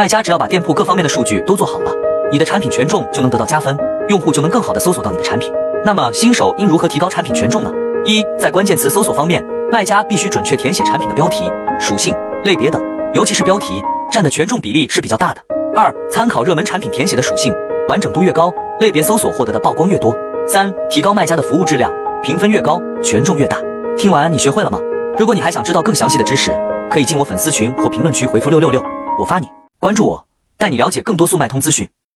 卖家只要把店铺各方面的数据都做好了，你的产品权重就能得到加分，用户就能更好的搜索到你的产品。那么新手应如何提高产品权重呢？一，在关键词搜索方面，卖家必须准确填写产品的标题、属性、类别等，尤其是标题占的权重比例是比较大的。二，参考热门产品填写的属性，完整度越高，类别搜索获得的曝光越多。三，提高卖家的服务质量，评分越高，权重越大。听完你学会了吗？如果你还想知道更详细的知识，可以进我粉丝群或评论区回复六六六，我发你。关注我，带你了解更多速卖通资讯。